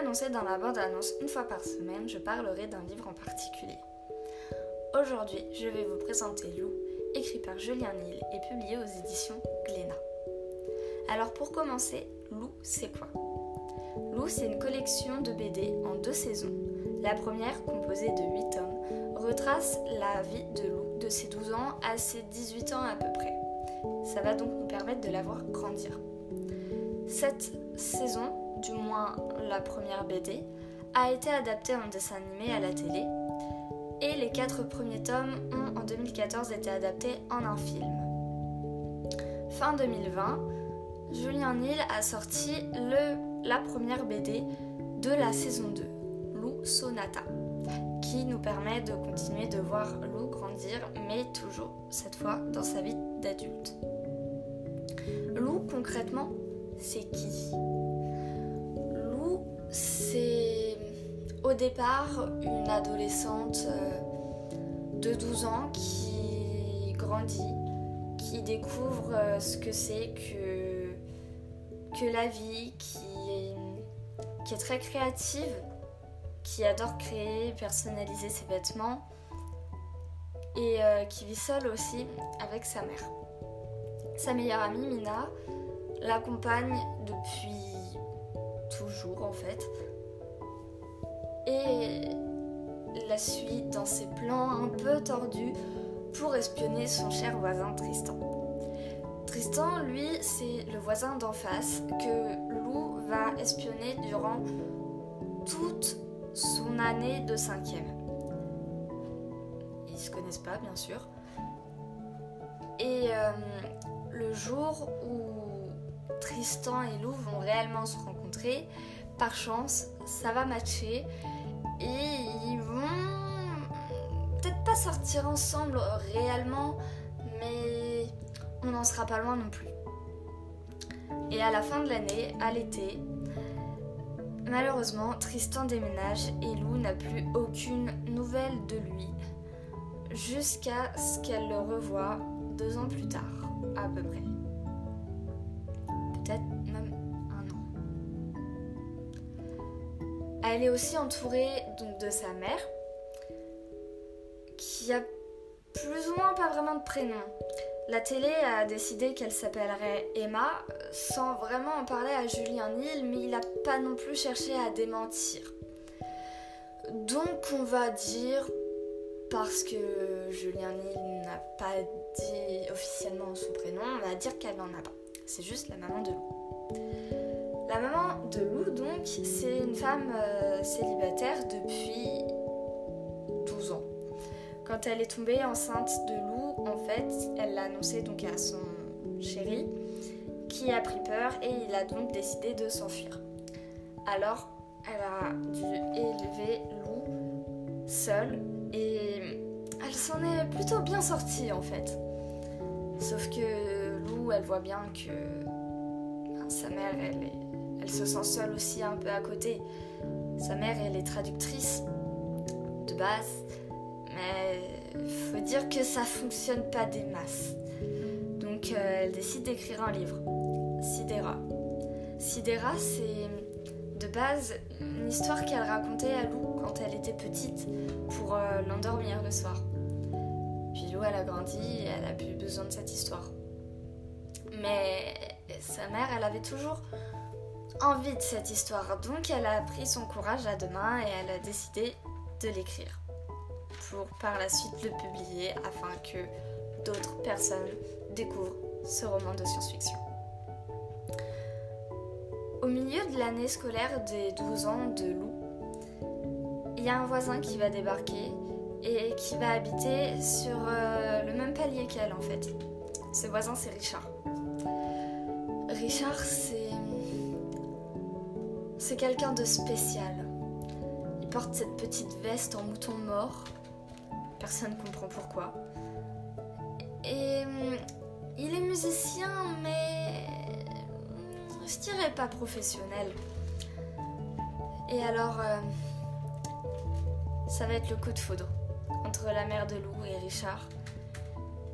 annoncé dans la bande-annonce une fois par semaine, je parlerai d'un livre en particulier. Aujourd'hui, je vais vous présenter Lou, écrit par Julien Nil et publié aux éditions Glénat. Alors pour commencer, Lou, c'est quoi? Lou, c'est une collection de BD en deux saisons. La première, composée de 8 tomes, retrace la vie de Lou de ses 12 ans à ses 18 ans à peu près. Ça va donc nous permettre de la voir grandir. Cette saison, du moins la première BD, a été adaptée en dessin animé à la télé et les quatre premiers tomes ont en 2014 été adaptés en un film. Fin 2020, Julien Nil a sorti le, la première BD de la saison 2, Lou Sonata, qui nous permet de continuer de voir Lou grandir, mais toujours cette fois dans sa vie d'adulte. Lou, concrètement, c'est qui? C'est au départ une adolescente euh, de 12 ans qui grandit, qui découvre euh, ce que c'est que, la vie, qui est, très créative, qui adore créer, personnaliser ses vêtements et euh, qui vit seule aussi avec sa mère. Sa meilleure amie, Mina, l'accompagne depuis toujours en fait et la suit dans ses plans un peu tordus pour espionner son cher voisin Tristan. Tristan, lui, c'est le voisin d'en face que Lou va espionner durant toute son année de cinquième. Ils se connaissent pas, bien sûr. Et euh, le jour où Tristan et Lou vont réellement se rencontrer, par chance, ça va matcher et ils vont peut-être pas sortir ensemble réellement, mais on n'en sera pas loin non plus. Et à la fin de l'année, à l'été, malheureusement, Tristan déménage et Lou n'a plus aucune nouvelle de lui jusqu'à ce qu'elle le revoie deux ans plus tard, à peu près. Elle est aussi entourée de sa mère, qui a plus ou moins pas vraiment de prénom. La télé a décidé qu'elle s'appellerait Emma, sans vraiment en parler à Julien Nil, mais il n'a pas non plus cherché à démentir. Donc on va dire, parce que Julien Nil n'a pas dit officiellement son prénom, on va dire qu'elle n'en a pas. C'est juste la maman de Lou. La maman de Lou, donc, c'est une femme euh, célibataire depuis 12 ans. Quand elle est tombée enceinte de Lou, en fait, elle l'a annoncé donc à son chéri, qui a pris peur et il a donc décidé de s'enfuir. Alors, elle a dû élever Lou seule et elle s'en est plutôt bien sortie en fait. Sauf que Lou, elle voit bien que sa mère, elle, se sent seule aussi un peu à côté. Sa mère, elle est traductrice de base, mais faut dire que ça fonctionne pas des masses. Donc euh, elle décide d'écrire un livre, Sidera. Sidera, c'est de base une histoire qu'elle racontait à Lou quand elle était petite pour euh, l'endormir le soir. Puis Lou, elle a grandi et elle a plus besoin de cette histoire. Mais sa mère, elle avait toujours envie de cette histoire. Donc elle a pris son courage à deux mains et elle a décidé de l'écrire. Pour par la suite le publier afin que d'autres personnes découvrent ce roman de science-fiction. Au milieu de l'année scolaire des 12 ans de Lou, il y a un voisin qui va débarquer et qui va habiter sur euh, le même palier qu'elle en fait. Ce voisin c'est Richard. Richard c'est c'est quelqu'un de spécial. Il porte cette petite veste en mouton mort. Personne ne comprend pourquoi. Et il est musicien mais je dirais pas professionnel. Et alors euh, ça va être le coup de foudre entre la mère de Lou et Richard.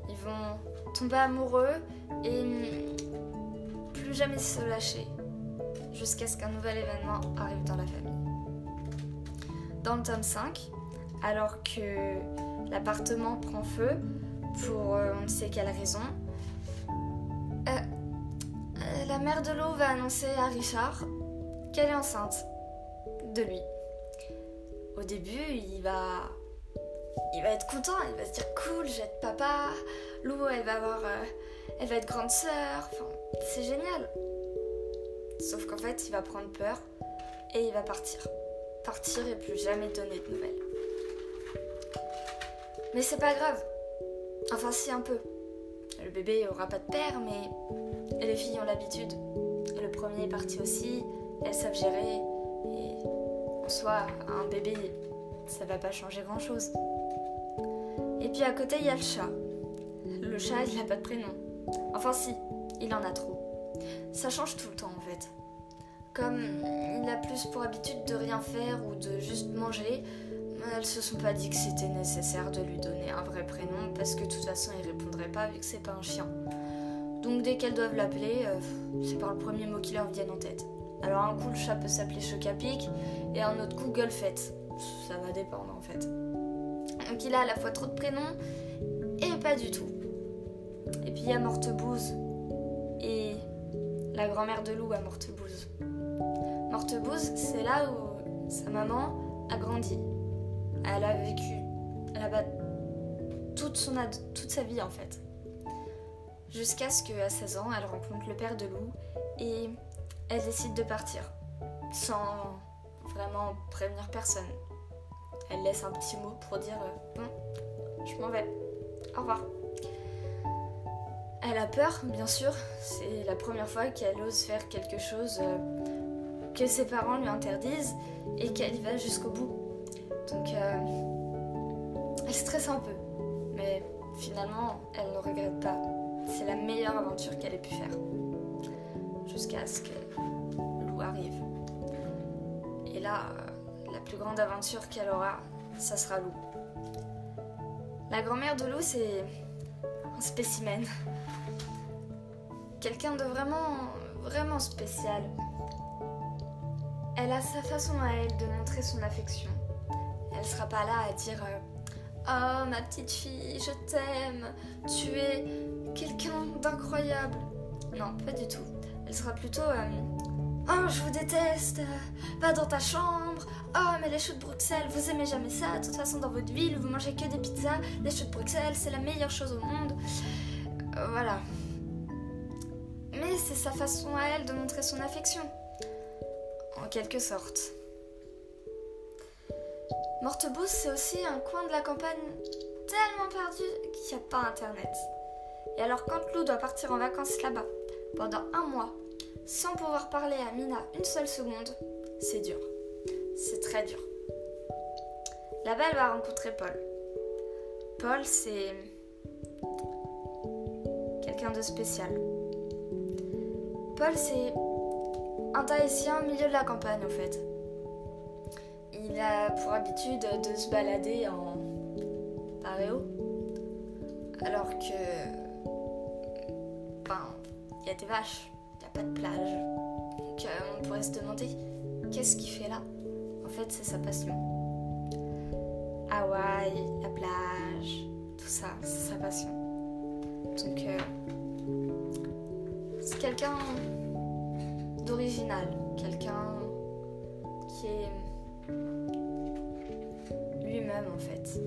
Ils vont tomber amoureux et jamais se lâcher jusqu'à ce qu'un nouvel événement arrive dans la famille. Dans le tome 5, alors que l'appartement prend feu, pour euh, on ne sait quelle raison, euh, euh, la mère de l'eau va annoncer à Richard qu'elle est enceinte de lui. Au début, il va, il va être content, il va se dire cool, j'ai papa, Lou, elle va avoir, elle va être grande sœur, enfin, c'est génial. Sauf qu'en fait, il va prendre peur et il va partir. Partir et plus jamais donner de nouvelles. Mais c'est pas grave. Enfin, si, un peu. Le bébé aura pas de père, mais les filles ont l'habitude. Le premier est parti aussi, elles savent gérer. Et en soi, un bébé, ça va pas changer grand chose. Et puis à côté, il y a le chat. Le chat, il a pas de prénom. Enfin, si, il en a trop. Ça change tout le temps en fait. Comme il a plus pour habitude de rien faire ou de juste manger, elles se sont pas dit que c'était nécessaire de lui donner un vrai prénom parce que de toute façon il répondrait pas vu que c'est pas un chien. Donc dès qu'elles doivent l'appeler, euh, c'est par le premier mot qui leur vient en tête. Alors un coup le chat peut s'appeler Chocapic et un autre coup Gueulfette. Ça va dépendre en fait. Donc il a à la fois trop de prénoms et pas du tout. Et puis il y a Mortebouse et la grand-mère de Lou à Mortebouse. Mortebouse, c'est là où sa maman a grandi. Elle a vécu là-bas toute, toute sa vie en fait. Jusqu'à ce qu'à 16 ans, elle rencontre le père de Lou et elle décide de partir. Sans vraiment prévenir personne. Elle laisse un petit mot pour dire euh, Bon, je m'en vais. Au revoir. Elle a peur, bien sûr. C'est la première fois qu'elle ose faire quelque chose euh, que ses parents lui interdisent et qu'elle y va jusqu'au bout. Donc, euh, elle stresse un peu. Mais finalement, elle ne regrette pas. C'est la meilleure aventure qu'elle ait pu faire. Jusqu'à ce que Lou arrive. Et là, euh, la plus grande aventure qu'elle aura, ça sera Lou. La grand-mère de Lou, c'est un spécimen quelqu'un de vraiment, vraiment spécial. Elle a sa façon à elle de montrer son affection. Elle sera pas là à dire euh, Oh ma petite fille, je t'aime, tu es quelqu'un d'incroyable. Non, pas du tout. Elle sera plutôt euh, Oh, je vous déteste, va dans ta chambre. Oh, mais les choux de Bruxelles, vous aimez jamais ça. De toute façon, dans votre ville, vous mangez que des pizzas. Les choux de Bruxelles, c'est la meilleure chose au monde. Euh, voilà mais c'est sa façon à elle de montrer son affection. En quelque sorte. Mortebousse, c'est aussi un coin de la campagne tellement perdu qu'il n'y a pas internet. Et alors quand Lou doit partir en vacances là-bas, pendant un mois, sans pouvoir parler à Mina une seule seconde, c'est dur. C'est très dur. Là-bas, elle va rencontrer Paul. Paul, c'est quelqu'un de spécial. Paul, c'est un Tahitien au milieu de la campagne en fait. Il a pour habitude de se balader en paréo. Alors que. Ben, il y a des vaches, il n'y a pas de plage. Donc euh, on pourrait se demander qu'est-ce qu'il fait là? En fait, c'est sa passion. Hawaï, la plage, tout ça, c'est sa passion. Donc. Euh, c'est quelqu'un d'original, quelqu'un qui est lui-même en fait.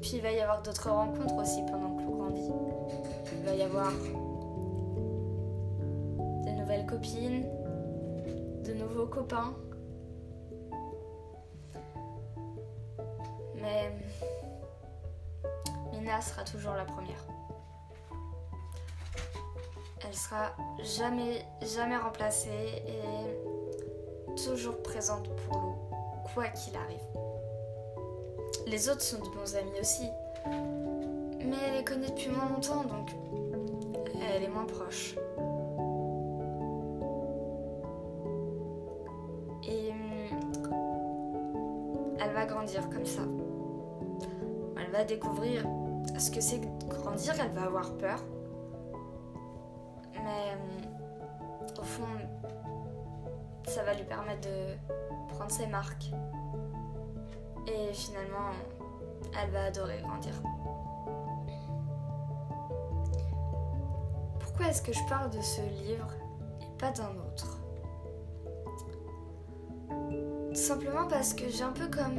Puis il va y avoir d'autres rencontres aussi pendant que l'on grandit. Il va y avoir copines, de nouveaux copains. Mais sera toujours la première. Elle sera jamais, jamais remplacée et toujours présente pour nous, quoi qu'il arrive. Les autres sont de bons amis aussi, mais elle les connaît depuis moins longtemps, donc elle est moins proche. Comme ça. Elle va découvrir ce que c'est grandir, elle va avoir peur. Mais au fond, ça va lui permettre de prendre ses marques. Et finalement, elle va adorer grandir. Pourquoi est-ce que je parle de ce livre et pas d'un autre? Simplement parce que j'ai un peu comme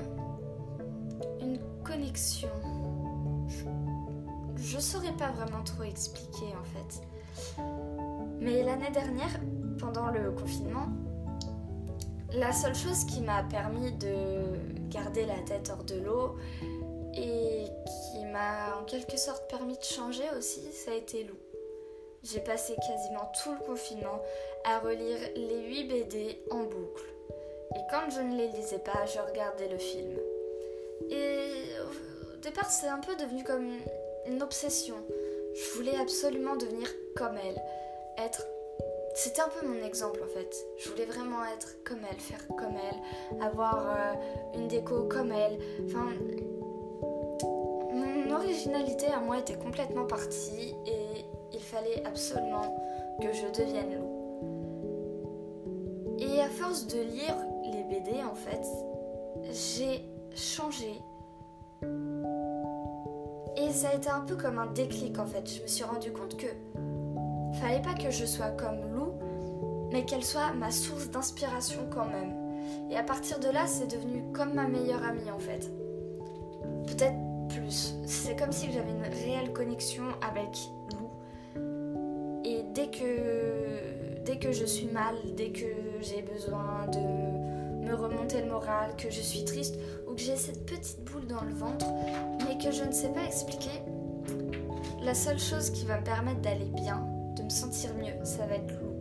une connexion. Je, ne saurais pas vraiment trop expliquer en fait. Mais l'année dernière, pendant le confinement, la seule chose qui m'a permis de garder la tête hors de l'eau et qui m'a en quelque sorte permis de changer aussi, ça a été Lou. J'ai passé quasiment tout le confinement à relire les 8 BD en boucle. Et quand je ne les lisais pas, je regardais le film. Et au départ, c'est un peu devenu comme une obsession. Je voulais absolument devenir comme elle, être c'était un peu mon exemple en fait. Je voulais vraiment être comme elle, faire comme elle, avoir euh, une déco comme elle. Enfin, mon originalité à moi était complètement partie et il fallait absolument que je devienne loup. Et à force de lire les BD en fait, j'ai changé. Et ça a été un peu comme un déclic en fait. Je me suis rendu compte que fallait pas que je sois comme Lou, mais qu'elle soit ma source d'inspiration quand même. Et à partir de là, c'est devenu comme ma meilleure amie en fait. Peut-être plus. C'est comme si j'avais une réelle connexion avec Lou. Et dès que, dès que je suis mal, dès que j'ai besoin de me remonter le moral, que je suis triste j'ai cette petite boule dans le ventre, mais que je ne sais pas expliquer, la seule chose qui va me permettre d'aller bien, de me sentir mieux, ça va être Lou.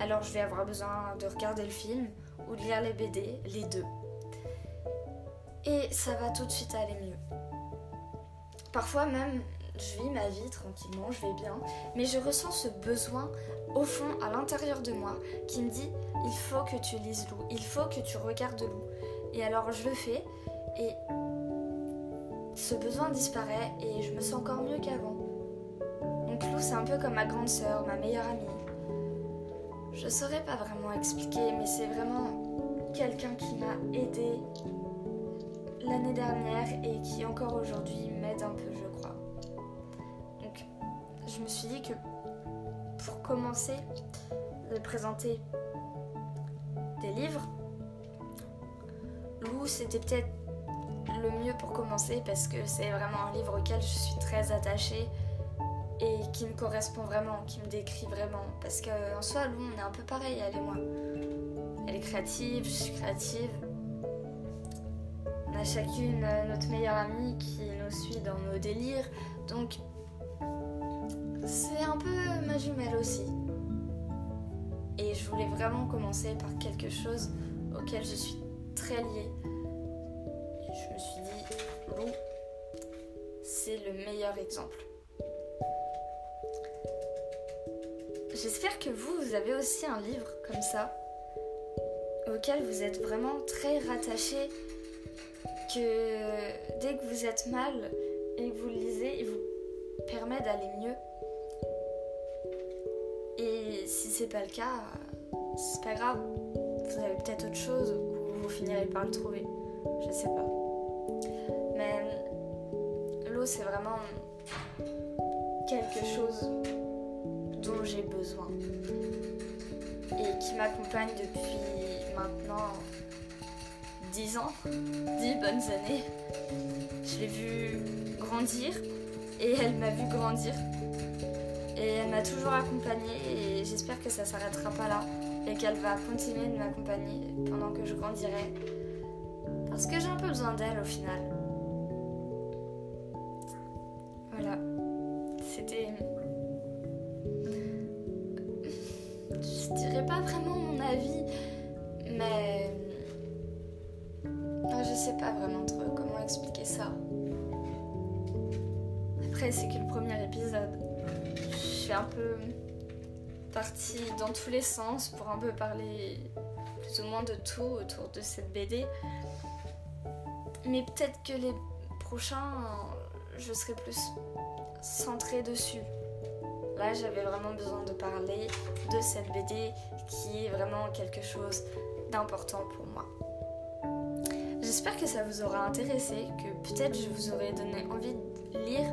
Alors je vais avoir besoin de regarder le film ou de lire les BD, les deux. Et ça va tout de suite aller mieux. Parfois même, je vis ma vie tranquillement, je vais bien, mais je ressens ce besoin au fond, à l'intérieur de moi, qui me dit il faut que tu lises Lou, il faut que tu regardes Lou. Et alors je le fais et ce besoin disparaît et je me sens encore mieux qu'avant. Donc Lou, c'est un peu comme ma grande sœur, ma meilleure amie. Je saurais pas vraiment expliquer, mais c'est vraiment quelqu'un qui m'a aidé l'année dernière et qui encore aujourd'hui m'aide un peu, je crois. Donc, je me suis dit que pour commencer de présenter des livres, Lou, c'était peut-être le mieux pour commencer parce que c'est vraiment un livre auquel je suis très attachée et qui me correspond vraiment, qui me décrit vraiment. Parce qu'en soi, Lou, on est un peu pareil, elle et moi. Elle est créative, je suis créative. On a chacune notre meilleure amie qui nous suit dans nos délires. Donc, c'est un peu ma jumelle aussi. Et je voulais vraiment commencer par quelque chose auquel je suis très liée. Et je me suis dit, Lou, c'est le meilleur exemple. J'espère que vous, vous avez aussi un livre comme ça, auquel vous êtes vraiment très rattaché, que dès que vous êtes mal et que vous le lisez, il vous permet d'aller mieux. Et si c'est pas le cas, c'est pas grave. Vous avez peut-être autre chose vous finirez par le trouver. Je sais pas. Mais l'eau, c'est vraiment quelque chose dont j'ai besoin et qui m'accompagne depuis maintenant 10 ans, 10 bonnes années. Je l'ai vue grandir et elle m'a vu grandir. Et elle m'a toujours accompagnée et j'espère que ça s'arrêtera pas là et qu'elle va continuer de m'accompagner pendant que je grandirai. Parce que j'ai un peu besoin d'elle au final. Voilà. C'était je dirais pas vraiment mon avis, mais je sais pas vraiment trop comment expliquer ça. Après, c'est que le premier épisode. Je suis un peu partie dans tous les sens pour un peu parler plus ou moins de tout autour de cette BD. Mais peut-être que les prochains, je serai plus centrée dessus. Là, j'avais vraiment besoin de parler de cette BD qui est vraiment quelque chose d'important pour moi. J'espère que ça vous aura intéressé, que peut-être je vous aurai donné envie de lire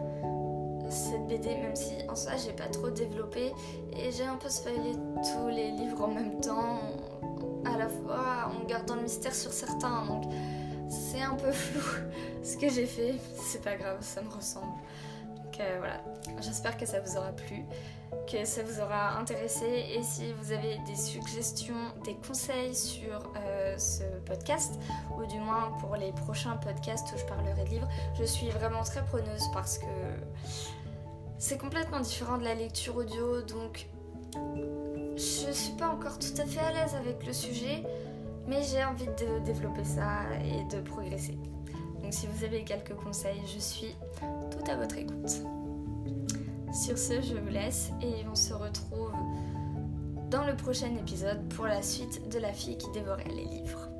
cette BD, même si en soi j'ai pas trop développé. Et j'ai un peu spoilé tous les livres en même temps, à la fois en gardant le mystère sur certains, donc c'est un peu flou ce que j'ai fait, c'est pas grave, ça me ressemble. Donc euh, voilà, j'espère que ça vous aura plu, que ça vous aura intéressé. Et si vous avez des suggestions, des conseils sur euh, ce podcast ou du moins pour les prochains podcasts où je parlerai de livres, je suis vraiment très preneuse parce que c'est complètement différent de la lecture audio donc je suis pas encore tout à fait à l'aise avec le sujet mais j'ai envie de développer ça et de progresser. Donc si vous avez quelques conseils, je suis tout à votre écoute. Sur ce, je vous laisse et on se retrouve dans le prochain épisode pour la suite de la fille qui dévorait les livres.